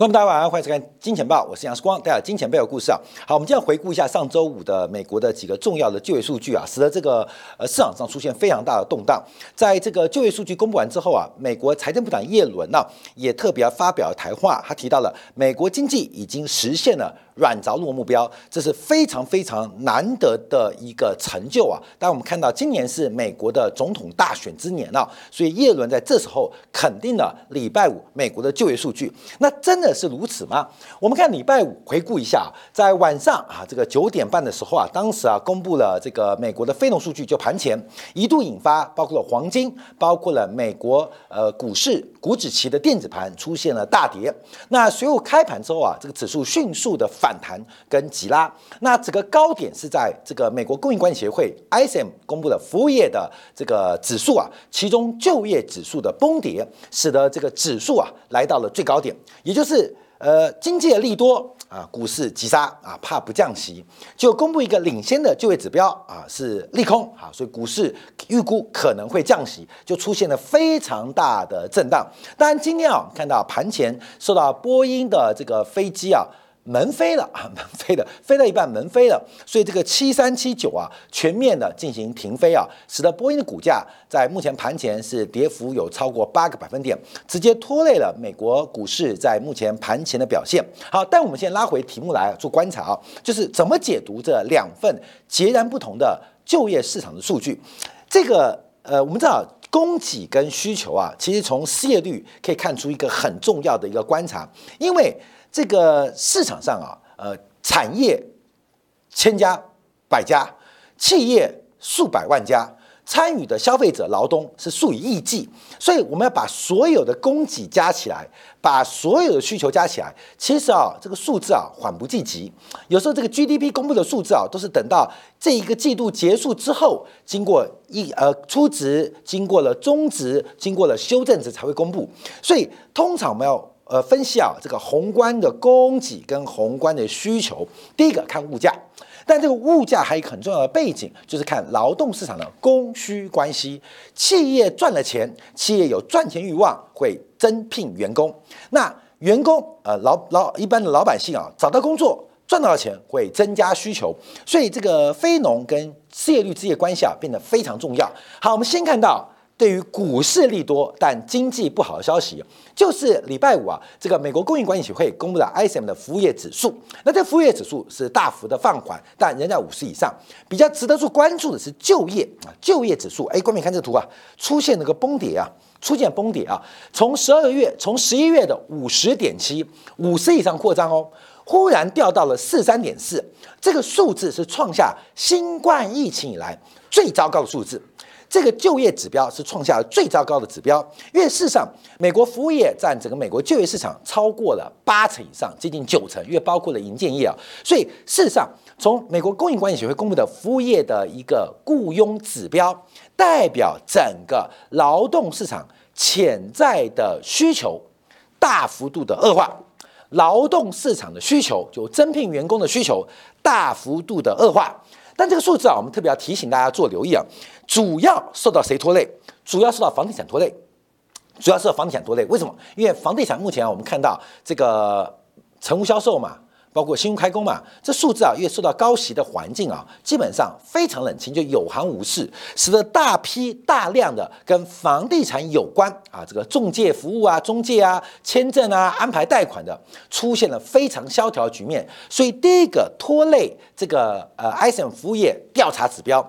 观众大家晚上欢迎收看《金钱报》，我是杨世光，带来金钱背后故事啊。好，我们今天回顾一下上周五的美国的几个重要的就业数据啊，使得这个呃市场上出现非常大的动荡。在这个就业数据公布完之后啊，美国财政部长耶伦呢也特别发表了谈话，他提到了美国经济已经实现了。软着陆目标，这是非常非常难得的一个成就啊！当我们看到今年是美国的总统大选之年啊，所以耶伦在这时候肯定了礼拜五美国的就业数据。那真的是如此吗？我们看礼拜五回顾一下，在晚上啊，这个九点半的时候啊，当时啊公布了这个美国的非农数据，就盘前一度引发包括了黄金，包括了美国呃股市股指期的电子盘出现了大跌。那随后开盘之后啊，这个指数迅速的反。弹跟急拉，那整个高点是在这个美国供应管理协会 ISM 公布的服务业的这个指数啊，其中就业指数的崩跌，使得这个指数啊来到了最高点，也就是呃经济的利多啊，股市急杀啊，怕不降息，就公布一个领先的就业指标啊是利空啊，所以股市预估可能会降息，就出现了非常大的震荡。当然今天啊，看到盘前受到波音的这个飞机啊。门飞了啊，门飞了，飞了一半，门飞了，所以这个七三七九啊，全面的进行停飞啊，使得波音的股价在目前盘前是跌幅有超过八个百分点，直接拖累了美国股市在目前盘前的表现。好，但我们先拉回题目来做观察啊，就是怎么解读这两份截然不同的就业市场的数据？这个呃，我们知道供给跟需求啊，其实从失业率可以看出一个很重要的一个观察，因为。这个市场上啊，呃，产业千家百家，企业数百万家，参与的消费者劳动是数以亿计，所以我们要把所有的供给加起来，把所有的需求加起来，其实啊，这个数字啊，缓不济急。有时候这个 GDP 公布的数字啊，都是等到这一个季度结束之后，经过一呃初值，经过了中值，经过了修正值才会公布。所以通常我们要。呃，分析啊，这个宏观的供给跟宏观的需求，第一个看物价，但这个物价还有一个很重要的背景，就是看劳动市场的供需关系。企业赚了钱，企业有赚钱欲望，会增聘员工。那员工，呃，老老一般的老百姓啊，找到工作赚到了钱，会增加需求，所以这个非农跟失业率之间关系啊，变得非常重要。好，我们先看到。对于股市利多但经济不好的消息，就是礼拜五啊，这个美国供应管理协会公布的 ISM 的服务业指数。那这服务业指数是大幅的放缓，但仍在五十以上。比较值得做关注的是就业啊，就业指数。哎，观众看这图啊，出现了个崩跌啊，出现崩跌啊。从十二月，从十一月的五十点七，五十以上扩张哦，忽然掉到了四三点四，这个数字是创下新冠疫情以来最糟糕的数字。这个就业指标是创下了最糟糕的指标，因为事实上，美国服务业占整个美国就业市场超过了八成以上，接近九成，因为包括了营建业啊。所以事实上，从美国供应管理协会公布的服务业的一个雇佣指标，代表整个劳动市场潜在的需求大幅度的恶化，劳动市场的需求就增聘员工的需求大幅度的恶化。但这个数字啊，我们特别要提醒大家做留意啊，主要受到谁拖累？主要受到房地产拖累，主要受到房地产拖累。为什么？因为房地产目前啊，我们看到这个成屋销售嘛。包括新屋开工嘛，这数字啊，因为受到高息的环境啊，基本上非常冷清，就有行无市，使得大批大量的跟房地产有关啊，这个中介服务啊、中介啊、签证啊、安排贷款的，出现了非常萧条的局面。所以第一个拖累这个呃 ISM 服务业调查指标，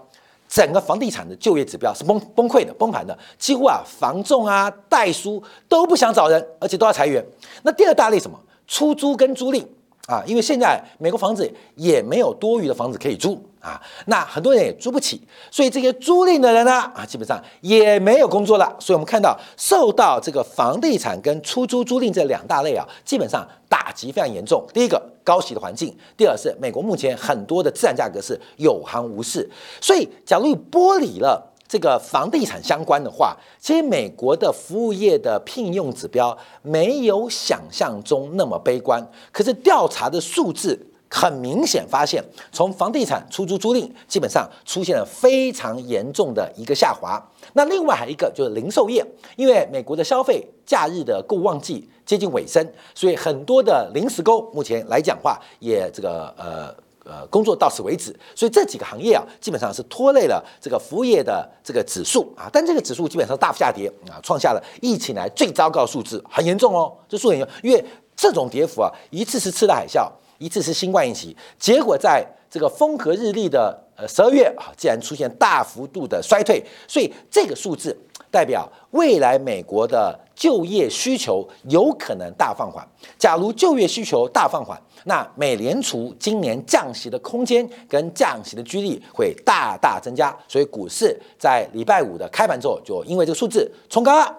整个房地产的就业指标是崩崩溃的、崩盘的，几乎啊房仲啊、代书都不想找人，而且都要裁员。那第二大类什么？出租跟租赁。啊，因为现在美国房子也没有多余的房子可以租啊，那很多人也租不起，所以这些租赁的人呢，啊，基本上也没有工作了。所以我们看到受到这个房地产跟出租租赁这两大类啊，基本上打击非常严重。第一个高息的环境，第二是美国目前很多的自然价格是有行无市，所以假如剥离了。这个房地产相关的话，其实美国的服务业的聘用指标没有想象中那么悲观。可是调查的数字很明显发现，从房地产出租租赁基本上出现了非常严重的一个下滑。那另外还有一个就是零售业，因为美国的消费假日的购物旺季接近尾声，所以很多的临时工目前来讲话也这个呃。呃，工作到此为止，所以这几个行业啊，基本上是拖累了这个服务业的这个指数啊。但这个指数基本上大幅下跌啊，创下了疫情来最糟糕数字，很严重哦。这数很严重，因为这种跌幅啊，一次是次贷海啸，一次是新冠疫情，结果在这个风和日丽的呃十二月啊，竟然出现大幅度的衰退，所以这个数字代表未来美国的就业需求有可能大放缓。假如就业需求大放缓，那美联储今年降息的空间跟降息的几率会大大增加，所以股市在礼拜五的开盘之后就因为这个数字冲高了，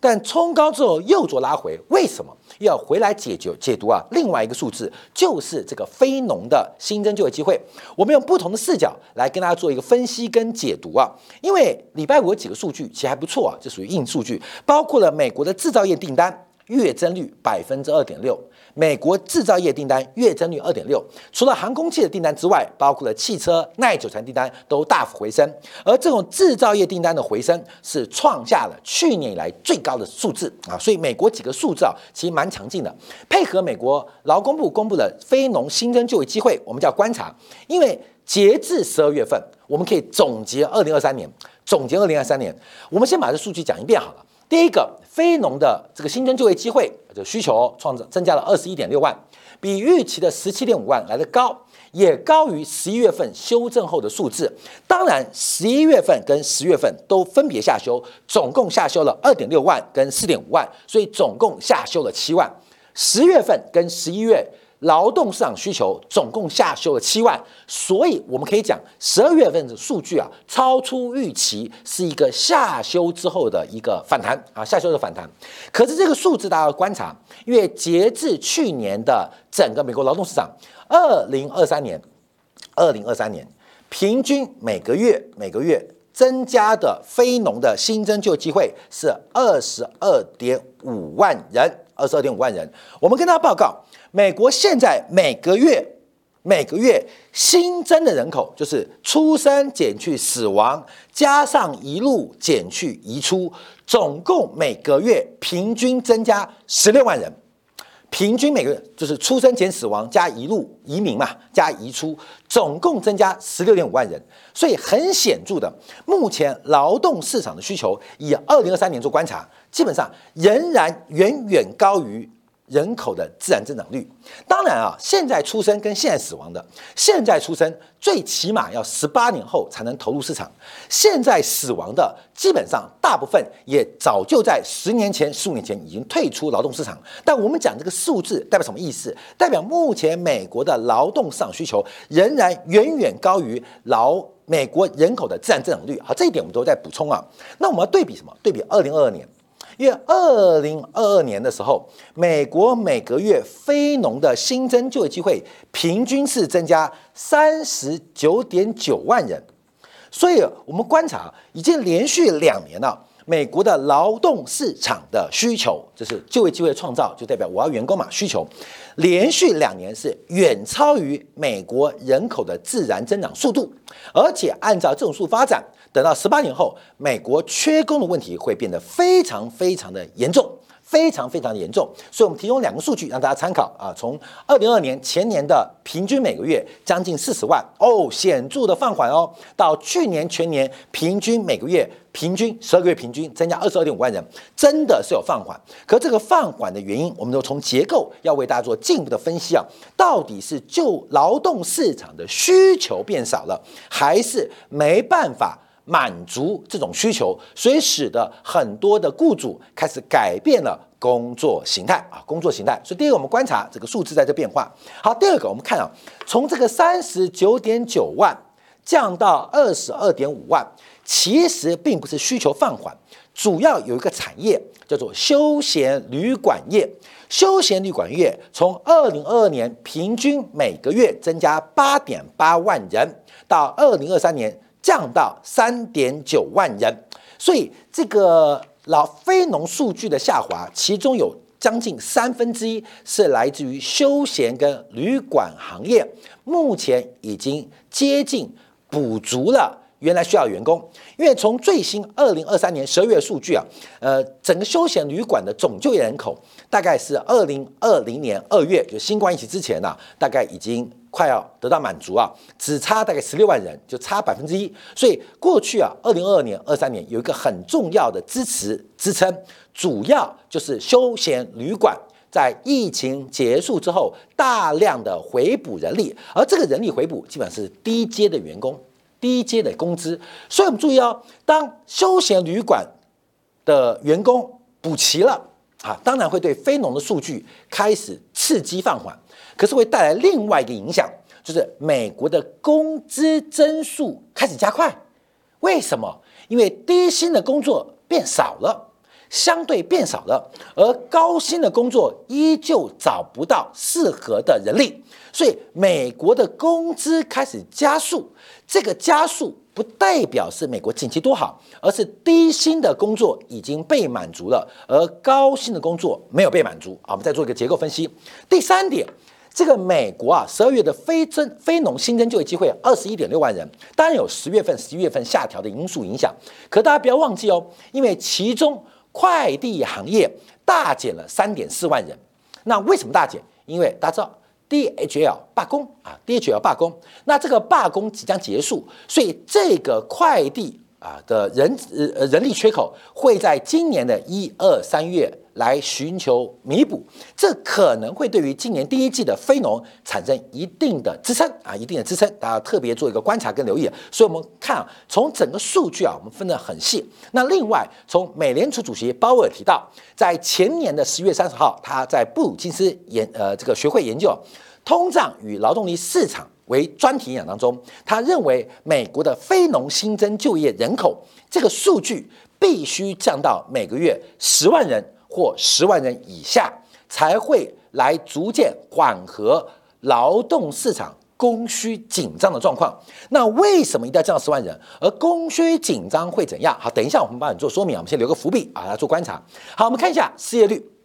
但冲高之后又做拉回，为什么要回来解决解读啊？另外一个数字就是这个非农的新增就业机会，我们用不同的视角来跟大家做一个分析跟解读啊。因为礼拜五有几个数据其实还不错啊，这属于硬数据，包括了美国的制造业订单。月增率百分之二点六，美国制造业订单月增率二点六，除了航空器的订单之外，包括了汽车、耐久材订单都大幅回升，而这种制造业订单的回升是创下了去年以来最高的数字啊！所以美国几个数字啊，其实蛮强劲的。配合美国劳工部公布的非农新增就业机会，我们叫观察，因为截至十二月份，我们可以总结二零二三年，总结二零二三年，我们先把这数据讲一遍好了。第一个非农的这个新增就业机会的需求创造增加了二十一点六万，比预期的十七点五万来的高，也高于十一月份修正后的数字。当然，十一月份跟十月份都分别下修，总共下修了二点六万跟四点五万，所以总共下修了七万。十月份跟十一月。劳动市场需求总共下修了七万，所以我们可以讲十二月份的数据啊，超出预期，是一个下修之后的一个反弹啊，下修的反弹。可是这个数字大家要观察，因为截至去年的整个美国劳动市场，二零二三年，二零二三年平均每个月每个月增加的非农的新增就业机会是二十二点五万人，二十二点五万人。我们跟他报告。美国现在每个月每个月新增的人口，就是出生减去死亡，加上一路减去移出，总共每个月平均增加十六万人。平均每个月就是出生减死亡加一路移民嘛，加移出，总共增加十六点五万人。所以很显著的，目前劳动市场的需求，以二零二三年做观察，基本上仍然远远高于。人口的自然增长率，当然啊，现在出生跟现在死亡的，现在出生最起码要十八年后才能投入市场，现在死亡的基本上大部分也早就在十年前、十五年前已经退出劳动市场。但我们讲这个数字代表什么意思？代表目前美国的劳动市场需求仍然远远高于劳美国人口的自然增长率。好，这一点我们都在补充啊。那我们要对比什么？对比二零二二年。因为二零二二年的时候，美国每个月非农的新增就业机会平均是增加三十九点九万人，所以我们观察已经连续两年了，美国的劳动市场的需求，就是就业机会创造，就代表我要员工嘛，需求连续两年是远超于美国人口的自然增长速度，而且按照这种速发展。等到十八年后，美国缺工的问题会变得非常非常的严重，非常非常的严重。所以，我们提供两个数据让大家参考啊。从二零二年前年的平均每个月将近四十万哦，显著的放缓哦，到去年全年平均每个月平均十二个月平均增加二十二点五万人，真的是有放缓。可这个放缓的原因，我们都从结构要为大家做进一步的分析啊。到底是就劳动市场的需求变少了，还是没办法？满足这种需求，所以使得很多的雇主开始改变了工作形态啊，工作形态。所以第一个，我们观察这个数字在这变化。好，第二个，我们看啊，从这个三十九点九万降到二十二点五万，其实并不是需求放缓，主要有一个产业叫做休闲旅馆业。休闲旅馆业从二零二二年平均每个月增加八点八万人，到二零二三年。降到三点九万人，所以这个老非农数据的下滑，其中有将近三分之一是来自于休闲跟旅馆行业，目前已经接近补足了。原来需要员工，因为从最新二零二三年十二月数据啊，呃，整个休闲旅馆的总就业人口大概是二零二零年二月就新冠疫情之前呢，大概已经快要得到满足啊，只差大概十六万人，就差百分之一。所以过去啊，二零二二年、二三年有一个很重要的支持支撑，主要就是休闲旅馆在疫情结束之后大量的回补人力，而这个人力回补基本上是低阶的员工。低阶的工资，所以我们注意哦，当休闲旅馆的员工补齐了啊，当然会对非农的数据开始刺激放缓，可是会带来另外一个影响，就是美国的工资增速开始加快。为什么？因为低薪的工作变少了，相对变少了，而高薪的工作依旧找不到适合的人力。所以美国的工资开始加速，这个加速不代表是美国景气多好，而是低薪的工作已经被满足了，而高薪的工作没有被满足啊。我们再做一个结构分析。第三点，这个美国啊，十二月的非增非农新增就业机会二十一点六万人，当然有十月份、十一月份下调的因素影响，可大家不要忘记哦，因为其中快递行业大减了三点四万人。那为什么大减？因为大家知道。DHL 罢工啊，DHL 罢工，那这个罢工即将结束，所以这个快递啊的人呃人力缺口会在今年的一二三月来寻求弥补，这可能会对于今年第一季的非农产生一定的支撑啊，一定的支撑，大家特别做一个观察跟留意。所以我们看啊，从整个数据啊，我们分得很细。那另外，从美联储主席鲍威尔提到，在前年的十月三十号，他在布鲁金斯研呃这个学会研究。通胀与劳动力市场为专题演讲当中，他认为美国的非农新增就业人口这个数据必须降到每个月十万人或十万人以下，才会来逐渐缓和劳动市场供需紧张的状况。那为什么一定要降到十万人？而供需紧张会怎样？好，等一下我们帮你做说明啊，我们先留个伏笔啊，来做观察。好，我们看一下失业率。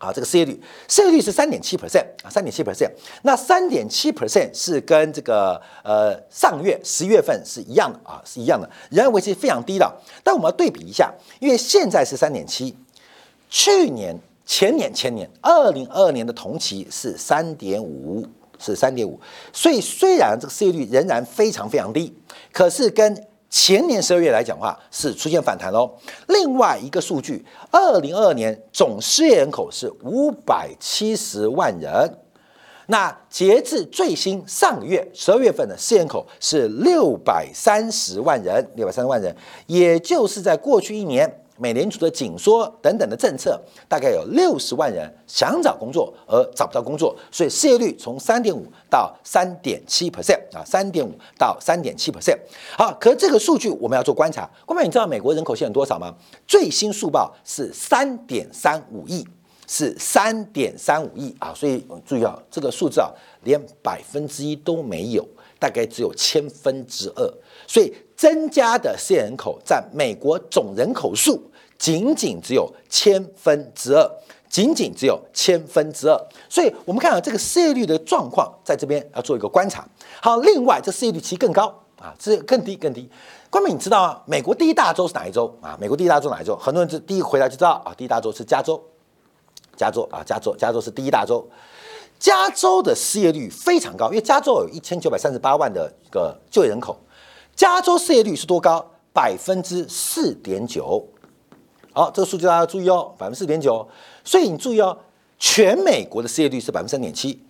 啊，这个失业率，失业率是三点七 percent 啊，三点七 percent。那三点七 percent 是跟这个呃上月十月份是一样的啊，是一样的，仍然维持非常低的。但我们要对比一下，因为现在是三点七，去年、前年、前年二零二二年的同期是三点五，是三点五。所以虽然这个失业率仍然非常非常低，可是跟前年十二月来讲的话是出现反弹喽。另外一个数据，二零二二年总失业人口是五百七十万人，那截至最新上个月十二月份的失业人口是六百三十万人，六百三十万人，也就是在过去一年。美联储的紧缩等等的政策，大概有六十万人想找工作而找不到工作，所以失业率从三点五到三点七 percent 啊，三点五到三点七 percent。好，可是这个数据我们要做观察。官妹，你知道美国人口现在多少吗？最新速报是三点三五亿，是三点三五亿啊！所以注意啊，这个数字啊，连百分之一都没有，大概只有千分之二。所以增加的失业人口占美国总人口数。仅仅只有千分之二，仅仅只有千分之二，所以我们看到这个失业率的状况，在这边要做一个观察。好，另外这失业率其实更高啊，这更低更低。关明，你知道吗？美国第一大州是哪一州啊？美国第一大州哪一州？很多人是第一回来就知道啊，第一大州是加州，加州啊，加州，加州是第一大州。加州的失业率非常高，因为加州有一千九百三十八万的一个就业人口，加州失业率是多高？百分之四点九。好，这个数据大家注意哦，百分之四点九。所以你注意哦，全美国的失业率是百分之三点七，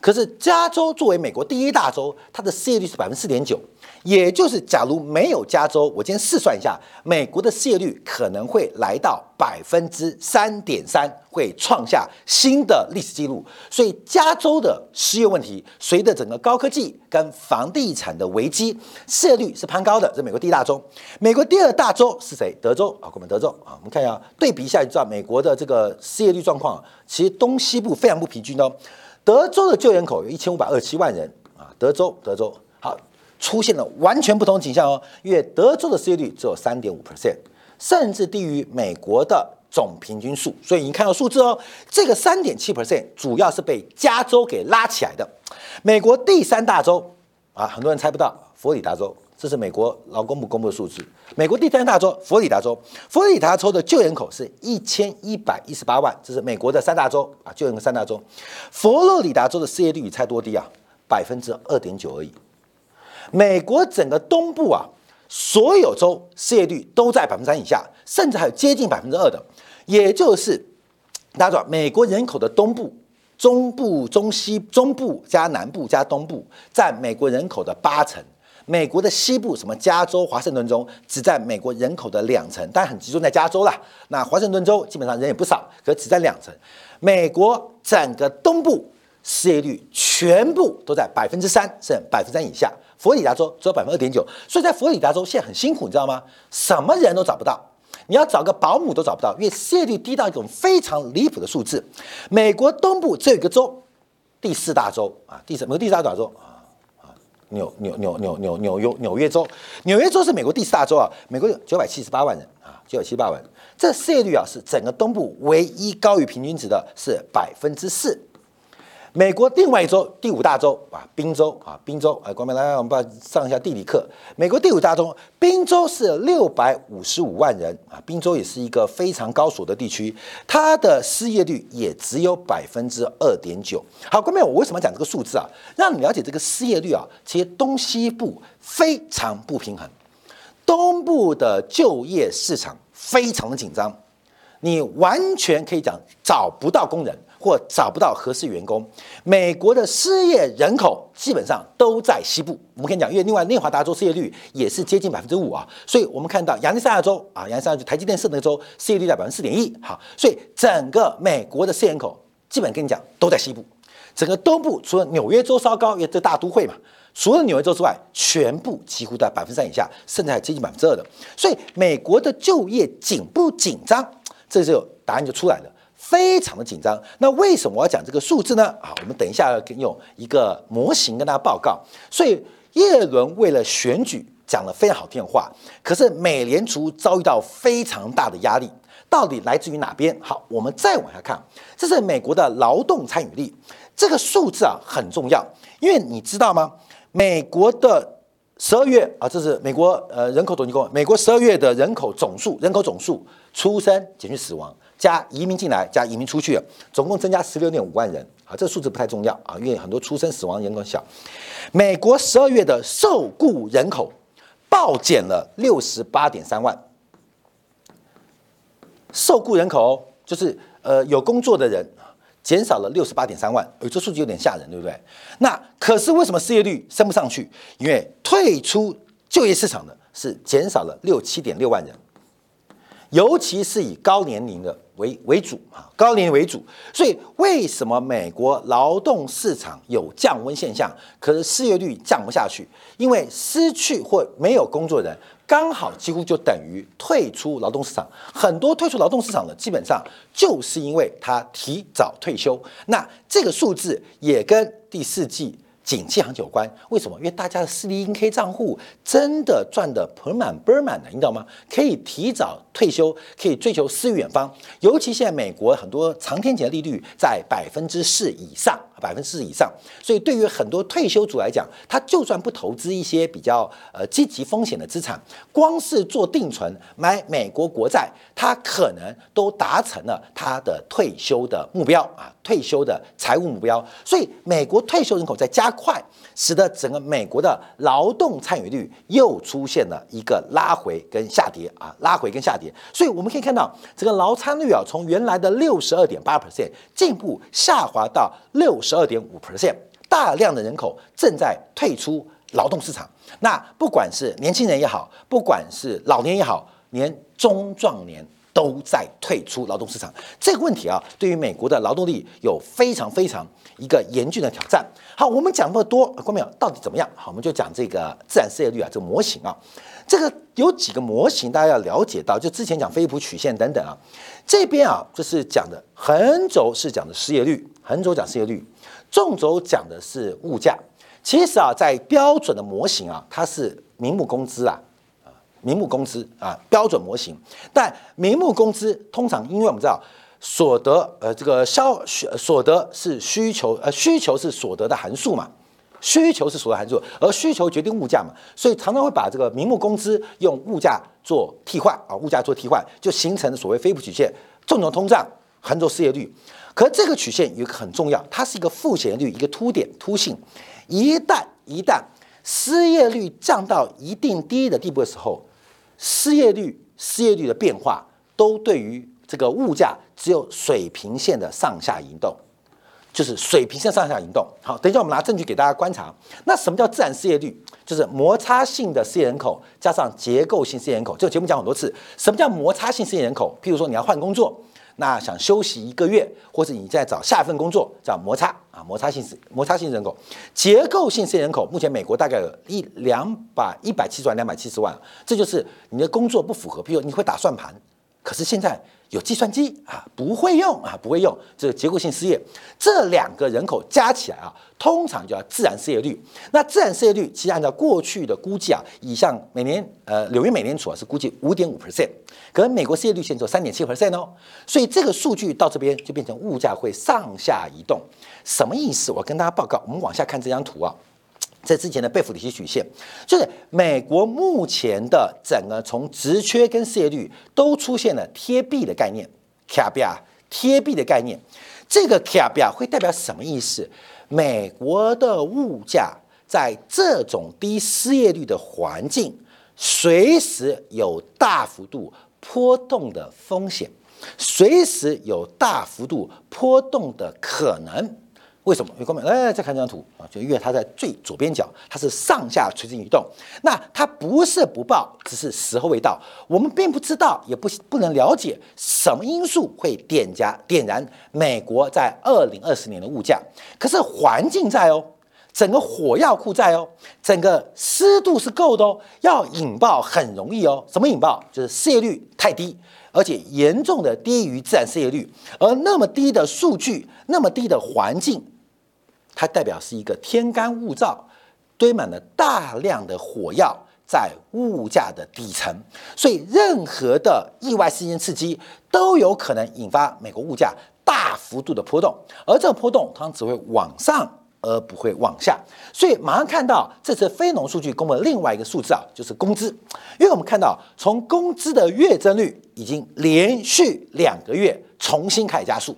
可是加州作为美国第一大州，它的失业率是百分之四点九。也就是，假如没有加州，我今天试算一下，美国的失业率可能会来到百分之三点三，会创下新的历史记录。所以，加州的失业问题，随着整个高科技跟房地产的危机，失业率是攀高的。这美国第一大州，美国第二大州是谁？德州啊，我们德州啊，我们看一下对比一下，就知道美国的这个失业率状况，其实东西部非常不平均哦。德州的就业人口有一千五百二十七万人啊，德州，德州好。出现了完全不同景象哦，因为德州的失业率只有三点五 percent，甚至低于美国的总平均数。所以你看到数字哦，这个三点七 percent 主要是被加州给拉起来的。美国第三大州啊，很多人猜不到，佛罗里达州。这是美国劳工部公布的数字。美国第三大州佛罗里达州，佛罗里达州的就业人口是一千一百一十八万，这是美国的三大州啊，就业人口三大州。佛罗里达州的失业率你猜多低啊？百分之二点九而已。美国整个东部啊，所有州失业率都在百分之三以下，甚至还有接近百分之二的。也就是大家知道，美国人口的东部、中部、中西、中部加南部加东部，占美国人口的八成。美国的西部，什么加州、华盛顿州，只占美国人口的两成，但很集中在加州啦。那华盛顿州基本上人也不少，可只占两成。美国整个东部失业率全部都在百分之三，甚至百分之三以下。佛罗里达州只有百分之二点九，所以在佛罗里达州现在很辛苦，你知道吗？什么人都找不到，你要找个保姆都找不到，因为失业率低到一种非常离谱的数字。美国东部只有一个州，第四大州啊，第四，美国第四大州啊。纽纽纽纽纽纽约纽约州，纽约州是美国第四大州啊，美国有九百七十八万人啊，九百七十八万，这失业率啊是整个东部唯一高于平均值的，是百分之四。美国另外一州第五大州啊，宾州啊，宾州啊，光明来，我们把上一下地理课。美国第五大州，宾州是六百五十五万人啊，宾州也是一个非常高所得地区，它的失业率也只有百分之二点九。好，光明，我为什么讲这个数字啊？让你了解这个失业率啊，其实东西部非常不平衡，东部的就业市场非常的紧张，你完全可以讲找不到工人。或找不到合适员工，美国的失业人口基本上都在西部。我们可以讲，因为另外内华达州失业率也是接近百分之五啊，所以我们看到亚利桑那州啊，亚利桑那州台积电设那个州失业率在百分之四点一。好，所以整个美国的失业人口基本跟你讲都在西部，整个东部除了纽约州稍高，因为这大都会嘛，除了纽约州之外，全部几乎在百分之三以下，甚至还接近百分之二的。所以美国的就业紧不紧张？这就答案就出来了。非常的紧张，那为什么我要讲这个数字呢？啊，我们等一下要用一个模型跟大家报告。所以耶伦为了选举讲了非常好听的话，可是美联储遭遇到非常大的压力，到底来自于哪边？好，我们再往下看，这是美国的劳动参与率，这个数字啊很重要，因为你知道吗？美国的十二月啊，这是美国呃人口统计公美国十二月的人口总数，人口总数出生减去死亡。加移民进来，加移民出去，总共增加十六点五万人啊！这数字不太重要啊，因为很多出生死亡人口小。美国十二月的受雇人口暴减了六十八点三万，受雇人口就是呃有工作的人减少了六十八点三万，呃，这数据有点吓人，对不对？那可是为什么失业率升不上去？因为退出就业市场的是减少了六七点六万人，尤其是以高年龄的。为为主啊，高龄为主，所以为什么美国劳动市场有降温现象，可是失业率降不下去？因为失去或没有工作人，刚好几乎就等于退出劳动市场。很多退出劳动市场的，基本上就是因为他提早退休。那这个数字也跟第四季。景气行情有关，为什么？因为大家的四零零 K 账户真的赚的盆满钵满的，你知道吗？可以提早退休，可以追求诗与远方。尤其现在美国很多长天期的利率在百分之四以上，百分之四以上，所以对于很多退休族来讲，他就算不投资一些比较呃积极风险的资产，光是做定存买美国国债，他可能都达成了他的退休的目标啊，退休的财务目标。所以美国退休人口在加。快，使得整个美国的劳动参与率又出现了一个拉回跟下跌啊，拉回跟下跌。所以我们可以看到，这个劳参率啊，从原来的六十二点八 percent 进一步下滑到六十二点五 percent，大量的人口正在退出劳动市场。那不管是年轻人也好，不管是老年也好，连中壮年。都在退出劳动市场，这个问题啊，对于美国的劳动力有非常非常一个严峻的挑战。好，我们讲那么多，关淼到底怎么样？好，我们就讲这个自然失业率啊，这个模型啊，这个有几个模型大家要了解到，就之前讲菲普曲线等等啊，这边啊，这是讲的横轴是讲的失业率，横轴讲失业率，纵轴讲的是物价。其实啊，在标准的模型啊，它是名目工资啊。名目工资啊标准模型。但名目工资通常因为我们知道所得呃这个消所得是需求呃需求是所得的函数嘛。需求是所得函数，而需求决定物价嘛，所以常常会把这个名目工资用物价做替换啊，物价做替换，就形成所谓菲普曲线，纵轴通胀，横轴失业率。可这个曲线有一个很重要，它是一个负斜率，一个凸点凸性。一旦一旦失业率降到一定低的地步的时候，失业率失业率的变化都对于这个物价只有水平线的上下移动。就是水平线上下移动。好，等一下我们拿证据给大家观察。那什么叫自然失业率？就是摩擦性的失业人口加上结构性失业人口。这个节目讲很多次。什么叫摩擦性失业人口？譬如说你要换工作，那想休息一个月，或者你在找下一份工作，叫摩擦啊，摩擦性是摩擦性人口。结构性失业人口，目前美国大概有一两百一百七十万两百七十万，这就是你的工作不符合。比如你会打算盘，可是现在。有计算机啊，不会用啊，不会用，这个结构性失业，这两个人口加起来啊，通常叫自然失业率。那自然失业率其实按照过去的估计啊，以上每年呃纽约美联储啊是估计五点五 percent，可美国失业率现在三点七 percent 哦，所以这个数据到这边就变成物价会上下移动，什么意思？我跟大家报告，我们往下看这张图啊。在之前的贝弗里奇曲线，就是美国目前的整个从职缺跟失业率都出现了贴币的概念，K B R 贴币的概念，这个 K B R 会代表什么意思？美国的物价在这种低失业率的环境，随时有大幅度波动的风险，随时有大幅度波动的可能。为什么？有朋友哎，再看这张图啊，就因为它在最左边角，它是上下垂直移动。那它不是不报，只是时候未到。我们并不知道，也不不能了解什么因素会点加点燃美国在二零二四年的物价。可是环境在哦，整个火药库在哦，整个湿度是够的哦，要引爆很容易哦。什么引爆？就是失业率太低，而且严重的低于自然失业率。而那么低的数据，那么低的环境。它代表是一个天干物燥，堆满了大量的火药在物价的底层，所以任何的意外事件刺激都有可能引发美国物价大幅度的波动，而这个波动它只会往上而不会往下。所以马上看到这次非农数据公布的另外一个数字啊，就是工资，因为我们看到从工资的月增率已经连续两个月重新开始加速。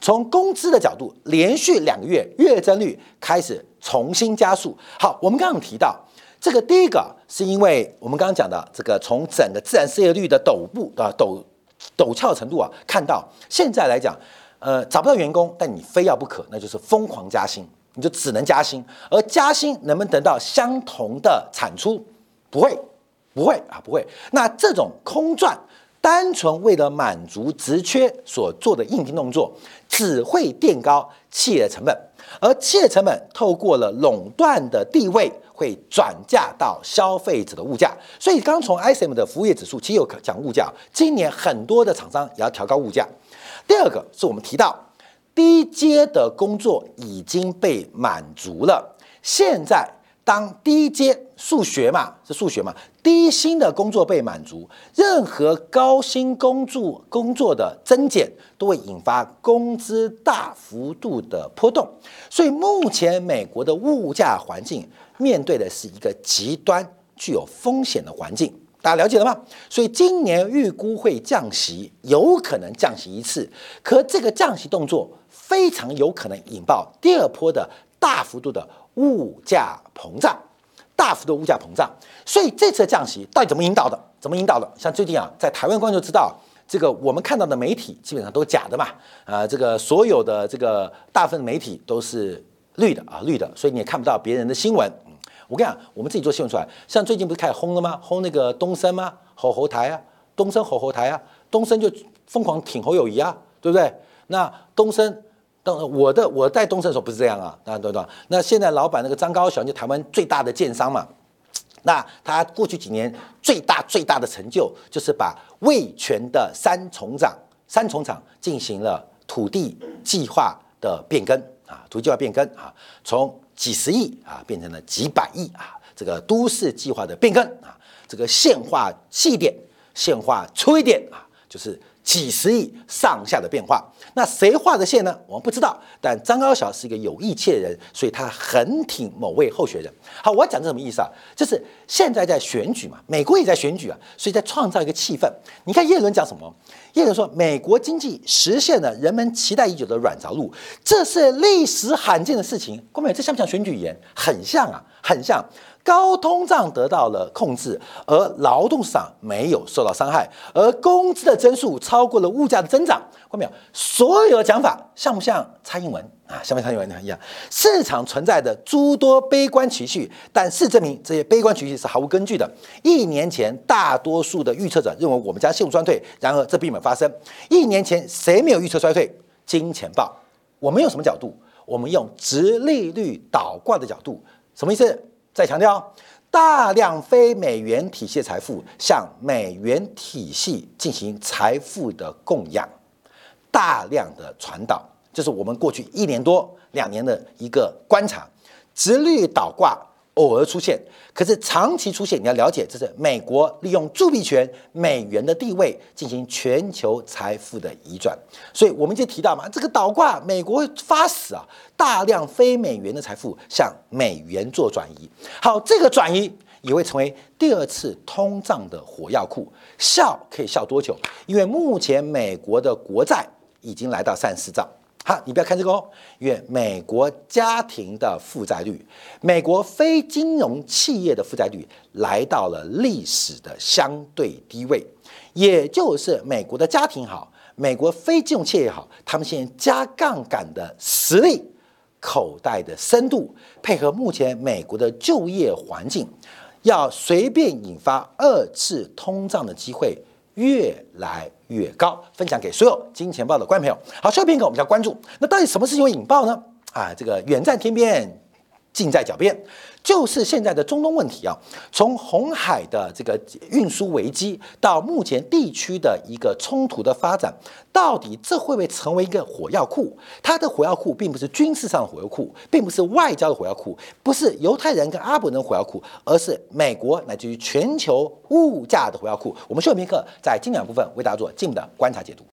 从工资的角度，连续两个月月增率开始重新加速。好，我们刚刚提到这个第一个，是因为我们刚刚讲的这个从整个自然失业率的陡步啊陡陡峭程度啊，看到现在来讲，呃，找不到员工，但你非要不可，那就是疯狂加薪，你就只能加薪。而加薪能不能得到相同的产出？不会，不会啊，不会。那这种空转。单纯为了满足职缺所做的硬性动作，只会垫高企业的成本，而企业成本透过了垄断的地位，会转嫁到消费者的物价。所以，刚从 ISM 的服务业指数，其实有讲物价，今年很多的厂商也要调高物价。第二个是我们提到低阶的工作已经被满足了，现在。当低阶数学嘛，是数学嘛，低薪的工作被满足，任何高薪工作工作的增减都会引发工资大幅度的波动。所以目前美国的物价环境面对的是一个极端具有风险的环境，大家了解了吗？所以今年预估会降息，有可能降息一次，可这个降息动作非常有可能引爆第二波的大幅度的。物价膨胀，大幅度物价膨胀，所以这次降息到底怎么引导的？怎么引导的？像最近啊，在台湾观众知道，这个我们看到的媒体基本上都是假的嘛，啊，这个所有的这个大部分媒体都是绿的啊，绿的，所以你也看不到别人的新闻。我跟你讲，我们自己做新闻出来，像最近不是开始轰了吗？轰那个东升吗？吼侯台啊，东升吼侯台啊，东升就疯狂挺侯友谊啊，对不对？那东升。我的我在东升的时候不是这样啊，啊对对？那现在老板那个张高雄就台湾最大的建商嘛，那他过去几年最大最大的成就就是把味全的三重厂三重厂进行了土地计划的变更啊，土地计划变更啊，从几十亿啊变成了几百亿啊，这个都市计划的变更啊，这个现化细一点，现化粗一点啊，就是几十亿上下的变化。那谁画的线呢？我们不知道。但张高晓是一个有义气的人，所以他很挺某位候选人。好，我讲这什么意思啊？就是现在在选举嘛，美国也在选举啊，所以在创造一个气氛。你看叶伦讲什么？叶伦说，美国经济实现了人们期待已久的软着陆，这是历史罕见的事情。各位，这像不像选举语言？很像啊，很像。高通胀得到了控制，而劳动市场没有受到伤害，而工资的增速超过了物价的增长。看到没有？所有的讲法像不像蔡英文啊？像不像蔡英文一样？市场存在的诸多悲观情绪，但事证明这些悲观情绪是毫无根据的。一年前，大多数的预测者认为我们将陷入衰退，然而这并没有发生。一年前，谁没有预测衰退？金钱豹。我们用什么角度？我们用直利率倒挂的角度。什么意思？再强调，大量非美元体系财富向美元体系进行财富的供养，大量的传导，这是我们过去一年多两年的一个观察，直率倒挂。偶尔出现，可是长期出现，你要了解，这是美国利用铸币权、美元的地位进行全球财富的移转。所以我们就提到嘛，这个倒挂，美国会发死啊，大量非美元的财富向美元做转移。好，这个转移也会成为第二次通胀的火药库，笑可以笑多久？因为目前美国的国债已经来到三十兆。好，你不要看这个哦，因为美国家庭的负债率，美国非金融企业的负债率来到了历史的相对低位，也就是美国的家庭好，美国非金融企业好，他们现在加杠杆的实力、口袋的深度，配合目前美国的就业环境，要随便引发二次通胀的机会。越来越高，分享给所有金钱豹的观众朋友。好，下片刻我们要关注，那到底什么事情会引爆呢？啊，这个远在天边，近在脚边。就是现在的中东问题啊，从红海的这个运输危机到目前地区的一个冲突的发展，到底这会不会成为一个火药库？它的火药库并不是军事上的火药库，并不是外交的火药库，不是犹太人跟阿伯人的火药库，而是美国乃至于全球物价的火药库。我们休片刻，在今两部分为大家做进一步的观察解读。